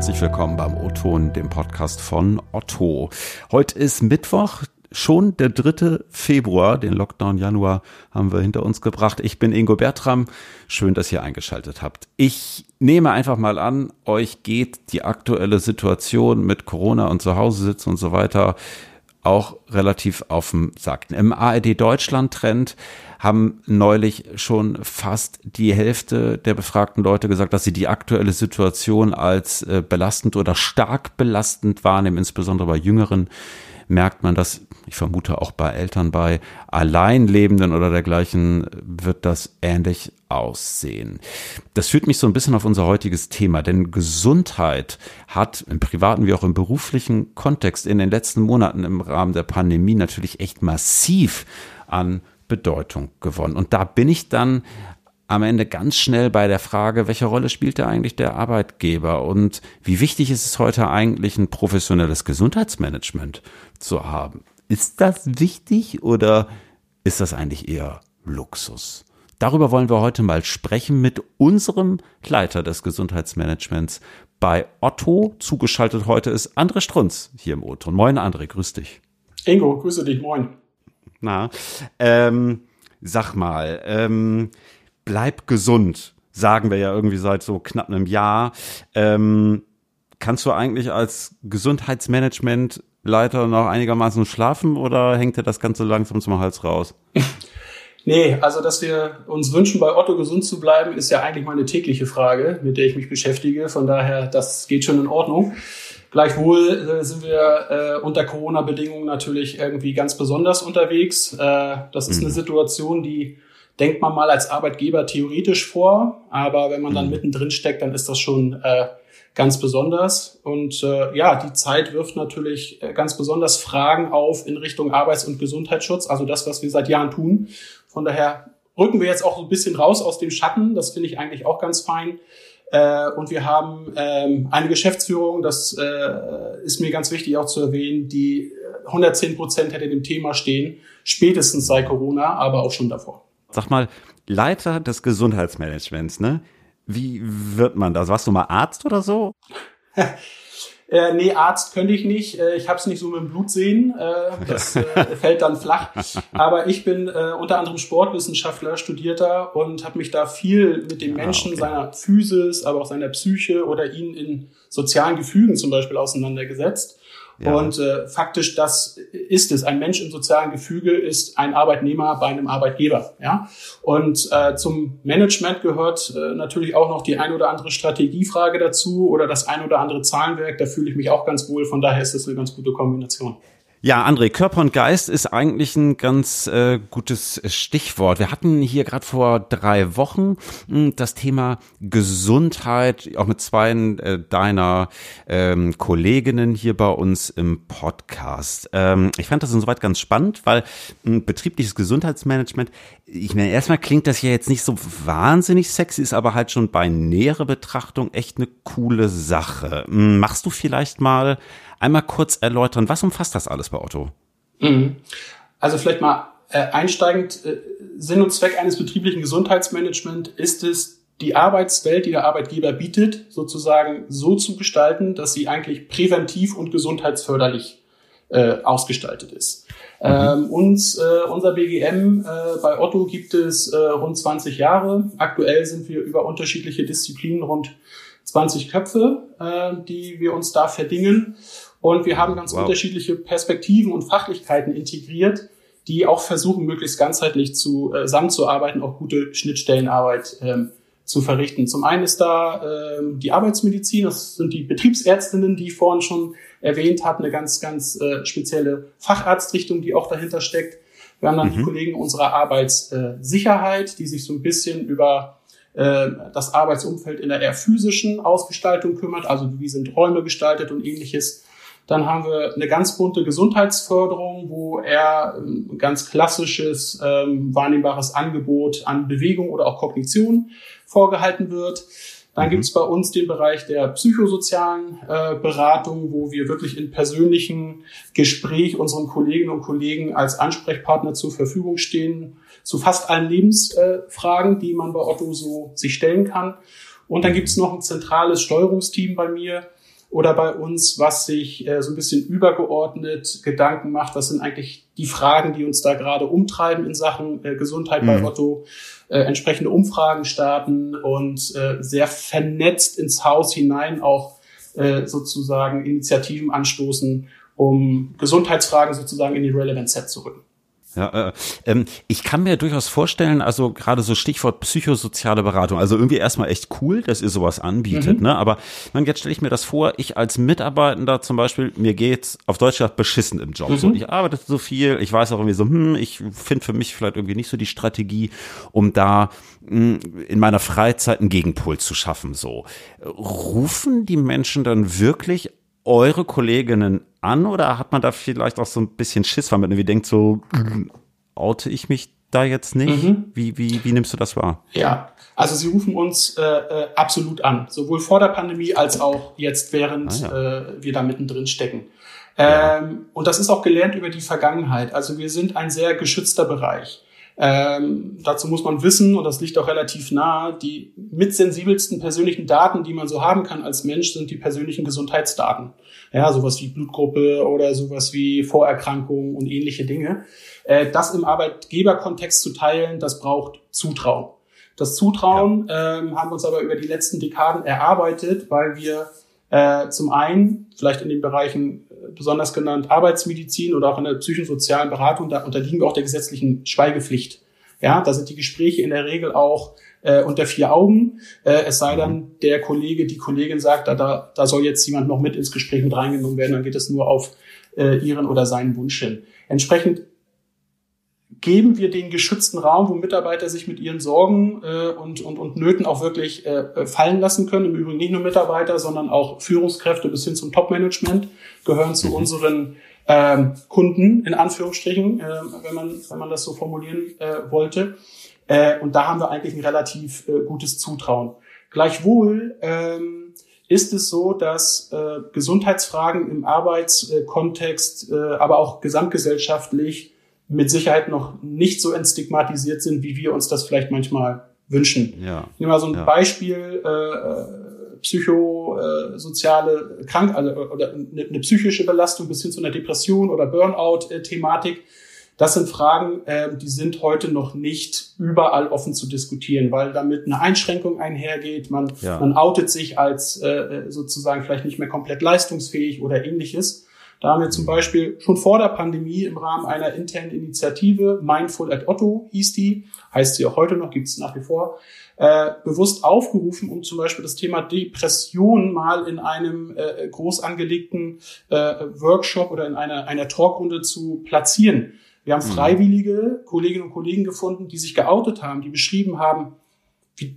herzlich willkommen beim O-Ton, dem Podcast von Otto. Heute ist Mittwoch, schon der 3. Februar, den Lockdown Januar haben wir hinter uns gebracht. Ich bin Ingo Bertram. Schön, dass ihr eingeschaltet habt. Ich nehme einfach mal an, euch geht die aktuelle Situation mit Corona und zu Hause sitzen und so weiter auch relativ auf dem Sack. Im ARD Deutschland Trend haben neulich schon fast die Hälfte der befragten Leute gesagt, dass sie die aktuelle Situation als äh, belastend oder stark belastend wahrnehmen, insbesondere bei Jüngeren merkt man das, ich vermute auch bei Eltern, bei Alleinlebenden oder dergleichen wird das ähnlich aussehen. Das führt mich so ein bisschen auf unser heutiges Thema, denn Gesundheit hat im privaten wie auch im beruflichen Kontext in den letzten Monaten im Rahmen der Pandemie natürlich echt massiv an Bedeutung gewonnen. Und da bin ich dann am Ende ganz schnell bei der Frage, welche Rolle spielt da eigentlich der Arbeitgeber und wie wichtig ist es heute eigentlich, ein professionelles Gesundheitsmanagement zu haben? Ist das wichtig oder ist das eigentlich eher Luxus? Darüber wollen wir heute mal sprechen mit unserem Leiter des Gesundheitsmanagements bei Otto. Zugeschaltet heute ist André Strunz hier im O-Ton. Moin André, grüß dich. Ingo, grüße dich, moin. Na, ähm, sag mal, ähm, bleib gesund, sagen wir ja irgendwie seit so knapp einem Jahr. Ähm, kannst du eigentlich als Gesundheitsmanagementleiter noch einigermaßen schlafen oder hängt dir das Ganze langsam zum Hals raus? Nee, also dass wir uns wünschen, bei Otto gesund zu bleiben, ist ja eigentlich meine tägliche Frage, mit der ich mich beschäftige. Von daher, das geht schon in Ordnung. Gleichwohl äh, sind wir äh, unter Corona-Bedingungen natürlich irgendwie ganz besonders unterwegs. Äh, das ist mhm. eine Situation, die denkt man mal als Arbeitgeber theoretisch vor, aber wenn man dann mhm. mittendrin steckt, dann ist das schon äh, ganz besonders. Und äh, ja, die Zeit wirft natürlich äh, ganz besonders Fragen auf in Richtung Arbeits- und Gesundheitsschutz, also das, was wir seit Jahren tun. Von daher rücken wir jetzt auch so ein bisschen raus aus dem Schatten. Das finde ich eigentlich auch ganz fein. Äh, und wir haben ähm, eine Geschäftsführung, das äh, ist mir ganz wichtig auch zu erwähnen, die 110 Prozent hätte dem Thema stehen, spätestens seit Corona, aber auch schon davor. Sag mal, Leiter des Gesundheitsmanagements, ne? Wie wird man das? Warst du mal Arzt oder so? Äh, nee, Arzt könnte ich nicht. Äh, ich habe es nicht so mit dem Blut sehen. Äh, das äh, fällt dann flach. Aber ich bin äh, unter anderem Sportwissenschaftler, Studierter und habe mich da viel mit dem ah, Menschen, ah, okay. seiner Physis, aber auch seiner Psyche oder ihn in sozialen Gefügen zum Beispiel auseinandergesetzt. Ja. Und äh, faktisch, das ist es. Ein Mensch im sozialen Gefüge ist ein Arbeitnehmer bei einem Arbeitgeber. Ja? Und äh, zum Management gehört äh, natürlich auch noch die ein oder andere Strategiefrage dazu oder das ein oder andere Zahlenwerk. Da fühle ich mich auch ganz wohl. Von daher ist das eine ganz gute Kombination. Ja, André, Körper und Geist ist eigentlich ein ganz äh, gutes Stichwort. Wir hatten hier gerade vor drei Wochen mh, hm, das Thema Gesundheit, auch mit zwei äh, deiner ähm, Kolleginnen hier bei uns im Podcast. Ähm, ich fand das insoweit ganz spannend, weil mh, hm, betriebliches Gesundheitsmanagement, ich meine, erstmal klingt das ja jetzt nicht so wahnsinnig sexy, ist aber halt schon bei näherer Betrachtung echt eine coole Sache. Hm, machst du vielleicht mal einmal kurz erläutern, was umfasst das alles bei Otto? Mhm. Also vielleicht mal äh, einsteigend, äh, Sinn und Zweck eines betrieblichen Gesundheitsmanagement ist es, die Arbeitswelt, die der Arbeitgeber bietet, sozusagen so zu gestalten, dass sie eigentlich präventiv und gesundheitsförderlich äh, ausgestaltet ist. Mhm. Ähm, uns, äh, unser BGM äh, bei Otto gibt es äh, rund 20 Jahre. Aktuell sind wir über unterschiedliche Disziplinen rund 20 Köpfe, äh, die wir uns da verdingen. Und wir haben ganz wow. unterschiedliche Perspektiven und Fachlichkeiten integriert, die auch versuchen, möglichst ganzheitlich äh, zusammenzuarbeiten, auch gute Schnittstellenarbeit ähm, zu verrichten. Zum einen ist da ähm, die Arbeitsmedizin, das sind die Betriebsärztinnen, die ich vorhin schon erwähnt habe, eine ganz, ganz äh, spezielle Facharztrichtung, die auch dahinter steckt. Wir haben dann mhm. die Kollegen unserer Arbeitssicherheit, die sich so ein bisschen über äh, das Arbeitsumfeld in der eher physischen Ausgestaltung kümmert, also wie sind Räume gestaltet und ähnliches. Dann haben wir eine ganz bunte Gesundheitsförderung, wo er ein ganz klassisches ähm, wahrnehmbares Angebot an Bewegung oder auch Kognition vorgehalten wird. Dann mhm. gibt es bei uns den Bereich der psychosozialen äh, Beratung, wo wir wirklich in persönlichen Gespräch unseren Kolleginnen und Kollegen als Ansprechpartner zur Verfügung stehen, zu fast allen Lebensfragen, äh, die man bei Otto so sich stellen kann. Und dann gibt es noch ein zentrales Steuerungsteam bei mir, oder bei uns, was sich äh, so ein bisschen übergeordnet Gedanken macht, was sind eigentlich die Fragen, die uns da gerade umtreiben in Sachen äh, Gesundheit mhm. bei Otto, äh, entsprechende Umfragen starten und äh, sehr vernetzt ins Haus hinein auch äh, sozusagen Initiativen anstoßen, um Gesundheitsfragen sozusagen in die Relevant Set zu rücken. Ja, äh, ähm, ich kann mir durchaus vorstellen, also gerade so Stichwort psychosoziale Beratung, also irgendwie erstmal echt cool, dass ihr sowas anbietet, mhm. ne? Aber man, jetzt stelle ich mir das vor, ich als Mitarbeitender zum Beispiel, mir geht's auf Deutsch gesagt beschissen im Job. Mhm. So, ich arbeite so viel, ich weiß auch irgendwie so, hm, ich finde für mich vielleicht irgendwie nicht so die Strategie, um da mh, hm, in meiner Freizeit einen Gegenpol zu schaffen. So rufen die Menschen dann wirklich eure Kolleginnen an oder hat man da vielleicht auch so ein bisschen Schiss, weil man irgendwie denkt, so oute ich mich da jetzt nicht? Mhm. Wie, wie, wie nimmst du das wahr? Ja, also sie rufen uns äh, äh, absolut an, sowohl vor der Pandemie als auch jetzt, während ah, ja. äh, wir da mittendrin stecken. Ähm, Und das ist auch gelernt über die Vergangenheit. Also wir sind ein sehr geschützter Bereich. Ähm, dazu muss man wissen, und das liegt auch relativ nahe, die mitsensibelsten persönlichen Daten, die man so haben kann als Mensch, sind die persönlichen Gesundheitsdaten. Ja, sowas wie Blutgruppe oder sowas wie Vorerkrankungen und ähnliche Dinge. Äh, das im Arbeitgeberkontext zu teilen, das braucht Zutrauen. Das Zutrauen ja. ähm, haben wir uns aber über die letzten Dekaden erarbeitet, weil wir äh, zum einen vielleicht in den Bereichen besonders genannt Arbeitsmedizin oder auch in der psychosozialen Beratung, da unterliegen wir auch der gesetzlichen Schweigepflicht. Ja, da sind die Gespräche in der Regel auch äh, unter vier Augen. Äh, es sei dann, der Kollege, die Kollegin sagt, da, da, da soll jetzt jemand noch mit ins Gespräch mit reingenommen werden, dann geht es nur auf äh, ihren oder seinen Wunsch hin. Entsprechend geben wir den geschützten Raum, wo Mitarbeiter sich mit ihren Sorgen äh, und, und, und Nöten auch wirklich äh, fallen lassen können. Im Übrigen nicht nur Mitarbeiter, sondern auch Führungskräfte bis hin zum Top-Management gehören zu mhm. unseren ähm, Kunden, in Anführungsstrichen, äh, wenn, man, wenn man das so formulieren äh, wollte. Äh, und da haben wir eigentlich ein relativ äh, gutes Zutrauen. Gleichwohl ähm, ist es so, dass äh, Gesundheitsfragen im Arbeitskontext, äh, aber auch gesamtgesellschaftlich mit Sicherheit noch nicht so entstigmatisiert sind, wie wir uns das vielleicht manchmal wünschen. Ja. Ich nehme mal so ein ja. Beispiel, äh, psychosoziale äh, Krank also, oder eine, eine, psychische Belastung bis hin zu einer Depression oder Burnout-Thematik. Das sind Fragen, äh, die sind heute noch nicht überall offen zu diskutieren, weil damit eine Einschränkung einhergeht. Man, ja. man outet sich als äh, sozusagen vielleicht nicht mehr komplett leistungsfähig oder ähnliches. Da haben wir zum Beispiel schon vor der Pandemie im Rahmen einer internen Initiative, Mindful at Otto hieß die, heißt sie auch heute noch, gibt es nach wie vor, äh, bewusst aufgerufen, um zum Beispiel das Thema Depression mal in einem äh, groß angelegten äh, Workshop oder in einer, einer Talkrunde zu platzieren. Wir haben mhm. freiwillige Kolleginnen und Kollegen gefunden, die sich geoutet haben, die beschrieben haben, wie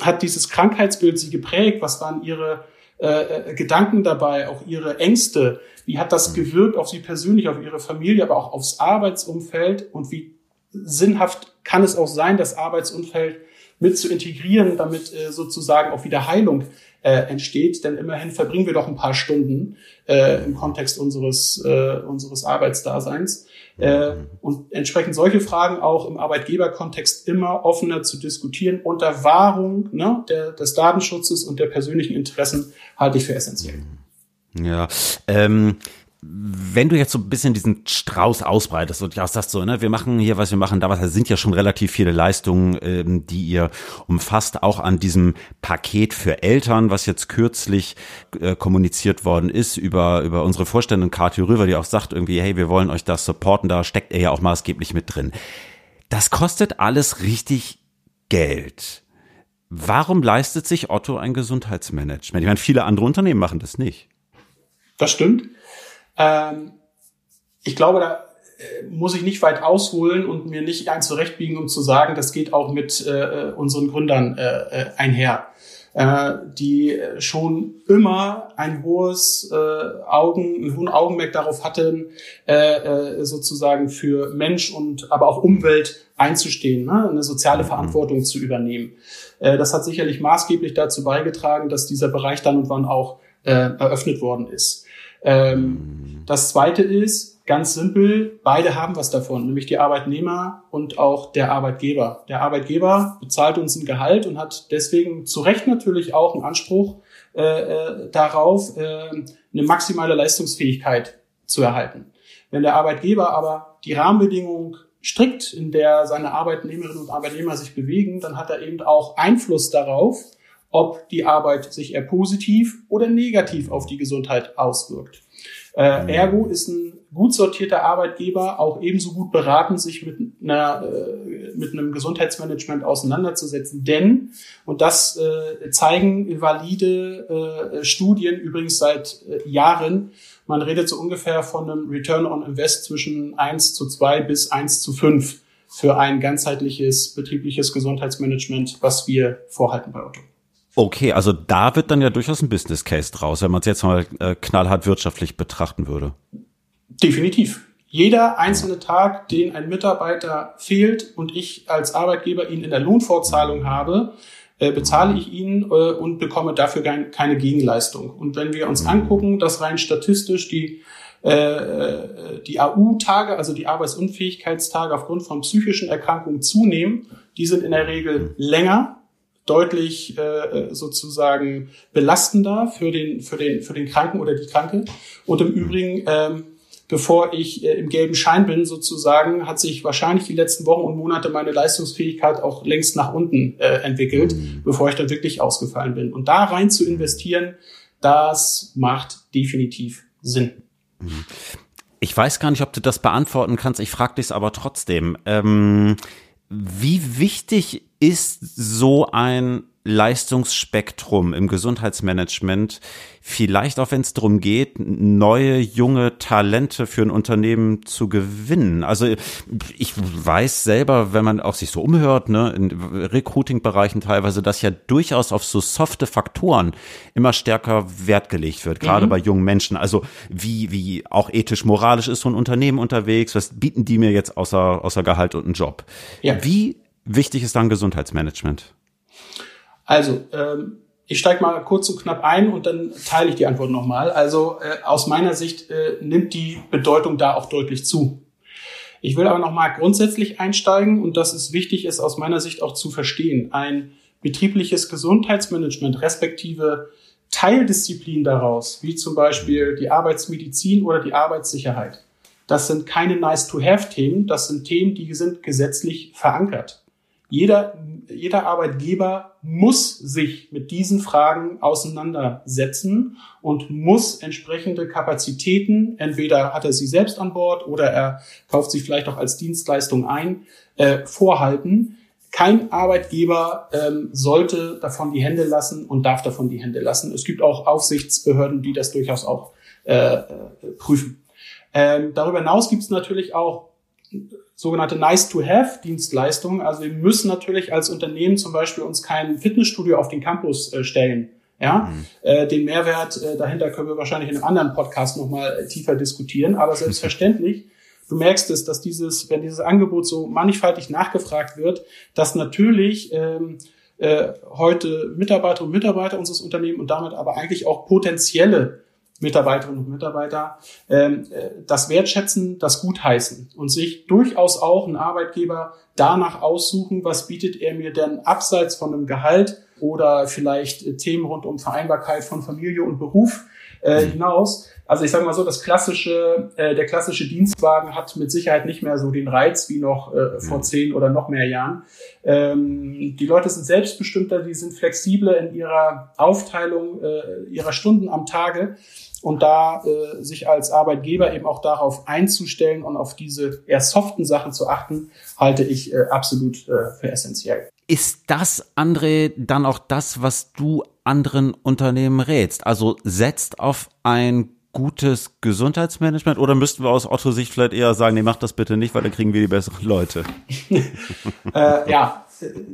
hat dieses Krankheitsbild sie geprägt, was waren ihre äh, äh, Gedanken dabei, auch ihre Ängste, wie hat das gewirkt auf sie persönlich, auf ihre Familie, aber auch aufs Arbeitsumfeld? Und wie sinnhaft kann es auch sein, das Arbeitsumfeld mit zu integrieren, damit äh, sozusagen auch wieder Heilung äh, entsteht. Denn immerhin verbringen wir doch ein paar Stunden äh, im Kontext unseres, äh, unseres Arbeitsdaseins. Äh, und entsprechend solche Fragen auch im Arbeitgeberkontext immer offener zu diskutieren unter Wahrung ne, der, des Datenschutzes und der persönlichen Interessen halte ich für essentiell. Ja, ähm, wenn du jetzt so ein bisschen diesen Strauß ausbreitest und ja sagst so, ne, wir machen hier, was wir machen, da was, sind ja schon relativ viele Leistungen, ähm, die ihr umfasst, auch an diesem Paket für Eltern, was jetzt kürzlich äh, kommuniziert worden ist über über unsere Vorständin Kathi Rüver, die auch sagt irgendwie, hey, wir wollen euch das supporten, da steckt er ja auch maßgeblich mit drin. Das kostet alles richtig Geld. Warum leistet sich Otto ein Gesundheitsmanagement? Ich meine, viele andere Unternehmen machen das nicht. Das stimmt. Ähm, ich glaube, da äh, muss ich nicht weit ausholen und mir nicht ein zurechtbiegen, um zu sagen, das geht auch mit äh, unseren Gründern äh, äh einher, äh, die schon immer ein hohes äh, Augen, einen hohen Augenmerk darauf hatten, äh, äh, sozusagen für Mensch und aber auch Umwelt einzustehen, ne? eine soziale mhm. Verantwortung zu übernehmen. Äh, das hat sicherlich maßgeblich dazu beigetragen, dass dieser Bereich dann und wann auch äh, eröffnet worden ist. Ähm, das zweite ist, ganz simpel, beide haben was davon, nämlich die Arbeitnehmer und auch der Arbeitgeber. Der Arbeitgeber bezahlt uns ein Gehalt und hat deswegen zu Recht natürlich auch einen Anspruch äh, äh, darauf, äh, eine maximale Leistungsfähigkeit zu erhalten. Wenn der Arbeitgeber aber die Rahmenbedingungen strikt, in der seine Arbeitnehmerinnen und Arbeitnehmer sich bewegen, dann hat er eben auch Einfluss darauf, ob die Arbeit sich eher positiv oder negativ auf die Gesundheit auswirkt. Äh, mhm. ergo ist ein gut sortierter Arbeitgeber auch ebenso gut beraten, sich mit, einer, äh, mit einem Gesundheitsmanagement auseinanderzusetzen. Denn, und das äh, zeigen valide äh, Studien übrigens seit äh, Jahren, man redet so ungefähr von einem Return on Invest zwischen 1 zu 2 bis 1 zu 5 für ein ganzheitliches betriebliches Gesundheitsmanagement, was wir vorhalten bei Otto. Okay, also da wird dann ja durchaus ein Business Case draus, wenn man es jetzt mal äh, knallhart wirtschaftlich betrachten würde. Definitiv. Jeder einzelne Tag, den ein Mitarbeiter fehlt und ich als Arbeitgeber ihn in der Lohnfortzahlung habe, äh, bezahle ich ihn äh, und bekomme dafür keine Gegenleistung. Und wenn wir uns angucken, dass rein statistisch die äh, die AU-Tage, also die Arbeitsunfähigkeitstage aufgrund von psychischen Erkrankungen zunehmen, die sind in der Regel länger deutlich äh, sozusagen belastender für den, für, den, für den Kranken oder die Kranke. Und im Übrigen, ähm, bevor ich äh, im gelben Schein bin sozusagen, hat sich wahrscheinlich die letzten Wochen und Monate meine Leistungsfähigkeit auch längst nach unten äh, entwickelt, mhm. bevor ich dann wirklich ausgefallen bin. Und da rein zu investieren, das macht definitiv Sinn. Mhm. Ich weiß gar nicht, ob du das beantworten kannst. Ich frage dich aber trotzdem. Ähm, wie wichtig ist so ein Leistungsspektrum im Gesundheitsmanagement, vielleicht auch wenn es darum geht, neue junge Talente für ein Unternehmen zu gewinnen. Also ich weiß selber, wenn man auch sich so umhört, ne, in Recruiting-Bereichen teilweise, dass ja durchaus auf so softe Faktoren immer stärker Wert gelegt wird, gerade mhm. bei jungen Menschen. Also wie, wie auch ethisch-moralisch ist so ein Unternehmen unterwegs, was bieten die mir jetzt außer, außer Gehalt und einen Job? Ja. Wie wichtig ist dann Gesundheitsmanagement? Also, ähm, ich steige mal kurz und knapp ein und dann teile ich die Antwort nochmal. Also äh, aus meiner Sicht äh, nimmt die Bedeutung da auch deutlich zu. Ich will aber nochmal grundsätzlich einsteigen und das ist wichtig, ist aus meiner Sicht auch zu verstehen. Ein betriebliches Gesundheitsmanagement respektive Teildisziplin daraus, wie zum Beispiel die Arbeitsmedizin oder die Arbeitssicherheit, das sind keine Nice-to-Have-Themen, das sind Themen, die sind gesetzlich verankert. Jeder, jeder Arbeitgeber muss sich mit diesen Fragen auseinandersetzen und muss entsprechende Kapazitäten, entweder hat er sie selbst an Bord oder er kauft sie vielleicht auch als Dienstleistung ein, äh, vorhalten. Kein Arbeitgeber ähm, sollte davon die Hände lassen und darf davon die Hände lassen. Es gibt auch Aufsichtsbehörden, die das durchaus auch äh, äh prüfen. Ähm, darüber hinaus gibt es natürlich auch sogenannte Nice-to-Have-Dienstleistungen. Also wir müssen natürlich als Unternehmen zum Beispiel uns kein Fitnessstudio auf den Campus äh, stellen. Ja, mhm. äh, den Mehrwert äh, dahinter können wir wahrscheinlich in einem anderen Podcast nochmal äh, tiefer diskutieren. Aber selbstverständlich, du merkst es, dass dieses, wenn dieses Angebot so mannigfaltig nachgefragt wird, dass natürlich ähm, äh, heute Mitarbeiter und Mitarbeiter unseres Unternehmens und damit aber eigentlich auch potenzielle Mitarbeiterinnen und Mitarbeiter ähm, äh, das Wertschätzen, das Gutheißen und sich durchaus auch ein Arbeitgeber danach aussuchen, was bietet er mir denn abseits von einem Gehalt oder vielleicht äh, Themen rund um Vereinbarkeit von Familie und Beruf äh, hinaus. Also ich sage mal so, das klassische, äh, der klassische Dienstwagen hat mit Sicherheit nicht mehr so den Reiz wie noch äh, vor zehn oder noch mehr Jahren. Ähm, die Leute sind selbstbestimmter, die sind flexibler in ihrer Aufteilung äh, ihrer Stunden am Tage und da äh, sich als Arbeitgeber eben auch darauf einzustellen und auf diese eher soften Sachen zu achten, halte ich äh, absolut äh, für essentiell. Ist das, André, dann auch das, was du anderen Unternehmen rätst? Also setzt auf ein gutes Gesundheitsmanagement oder müssten wir aus Otto-Sicht vielleicht eher sagen, nee, macht das bitte nicht, weil dann kriegen wir die besseren Leute? äh, ja,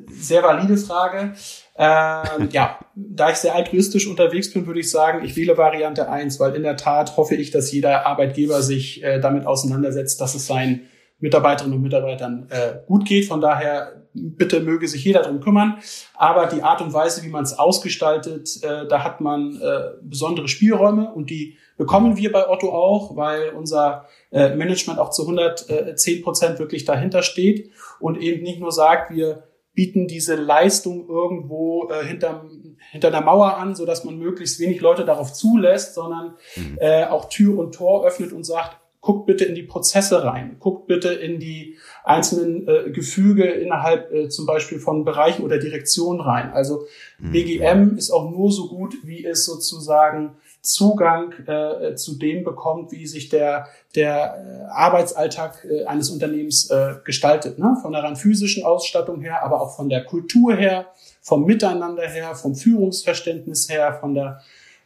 sehr valide Frage. Ähm, ja, da ich sehr altruistisch unterwegs bin, würde ich sagen, ich wähle Variante eins, weil in der Tat hoffe ich, dass jeder Arbeitgeber sich äh, damit auseinandersetzt, dass es sein Mitarbeiterinnen und Mitarbeitern äh, gut geht. Von daher bitte möge sich jeder darum kümmern. Aber die Art und Weise, wie man es ausgestaltet, äh, da hat man äh, besondere Spielräume und die bekommen wir bei Otto auch, weil unser äh, Management auch zu 110 Prozent wirklich dahinter steht und eben nicht nur sagt, wir bieten diese Leistung irgendwo äh, hinterm, hinter der Mauer an, so dass man möglichst wenig Leute darauf zulässt, sondern mhm. äh, auch Tür und Tor öffnet und sagt, guckt bitte in die Prozesse rein, guckt bitte in die einzelnen äh, Gefüge innerhalb äh, zum Beispiel von Bereichen oder Direktionen rein. Also. BGM ist auch nur so gut, wie es sozusagen Zugang äh, zu dem bekommt, wie sich der, der äh, Arbeitsalltag äh, eines Unternehmens äh, gestaltet. Ne? Von der rein physischen Ausstattung her, aber auch von der Kultur her, vom Miteinander her, vom Führungsverständnis her, von der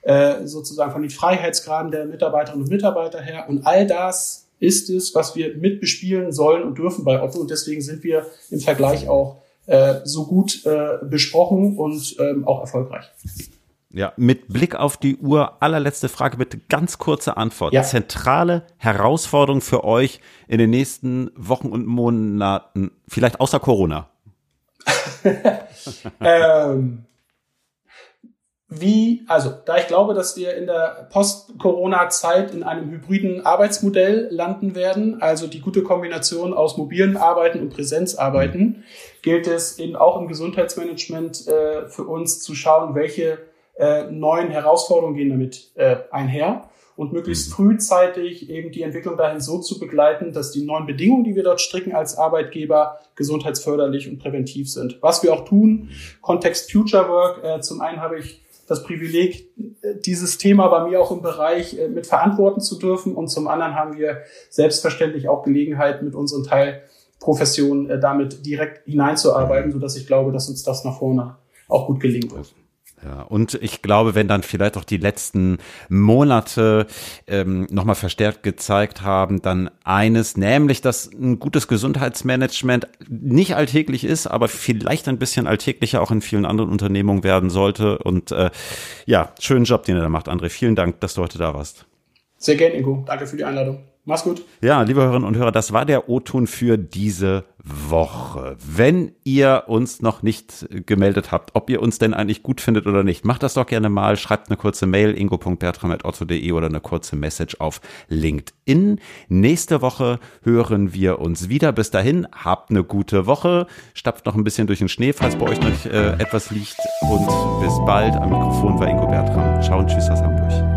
äh, sozusagen von den Freiheitsgraden der Mitarbeiterinnen und Mitarbeiter her. Und all das ist es, was wir mitbespielen sollen und dürfen bei Otto. Und deswegen sind wir im Vergleich auch äh, so gut äh, besprochen und ähm, auch erfolgreich. Ja, mit Blick auf die Uhr, allerletzte Frage, bitte ganz kurze Antwort. Ja. Zentrale Herausforderung für euch in den nächsten Wochen und Monaten, vielleicht außer Corona? ähm, wie, also da ich glaube, dass wir in der Post-Corona-Zeit in einem hybriden Arbeitsmodell landen werden, also die gute Kombination aus mobilen Arbeiten und Präsenzarbeiten, gilt es eben auch im Gesundheitsmanagement äh, für uns zu schauen, welche äh, neuen Herausforderungen gehen damit äh, einher und möglichst mhm. frühzeitig eben die Entwicklung dahin so zu begleiten, dass die neuen Bedingungen, die wir dort stricken als Arbeitgeber, gesundheitsförderlich und präventiv sind. Was wir auch tun, Kontext Future Work, äh, zum einen habe ich das Privileg, dieses Thema bei mir auch im Bereich äh, mit verantworten zu dürfen und zum anderen haben wir selbstverständlich auch Gelegenheit, mit unseren Teilprofessionen äh, damit direkt hineinzuarbeiten, sodass ich glaube, dass uns das nach vorne auch gut gelingen wird. Ja, und ich glaube, wenn dann vielleicht auch die letzten Monate ähm, nochmal verstärkt gezeigt haben, dann eines, nämlich, dass ein gutes Gesundheitsmanagement nicht alltäglich ist, aber vielleicht ein bisschen alltäglicher auch in vielen anderen Unternehmungen werden sollte. Und äh, ja, schönen Job, den ihr da macht, André. Vielen Dank, dass du heute da warst. Sehr gerne, Ingo. Danke für die Einladung. Mach's gut. Ja, liebe Hörerinnen und Hörer, das war der O-Ton für diese Woche. Wenn ihr uns noch nicht gemeldet habt, ob ihr uns denn eigentlich gut findet oder nicht, macht das doch gerne mal. Schreibt eine kurze Mail ingo.bertram.otto.de oder eine kurze Message auf LinkedIn. Nächste Woche hören wir uns wieder. Bis dahin, habt eine gute Woche. Stapft noch ein bisschen durch den Schnee, falls bei euch noch äh, etwas liegt. Und bis bald. Am Mikrofon war Ingo Bertram. Ciao und tschüss aus Hamburg.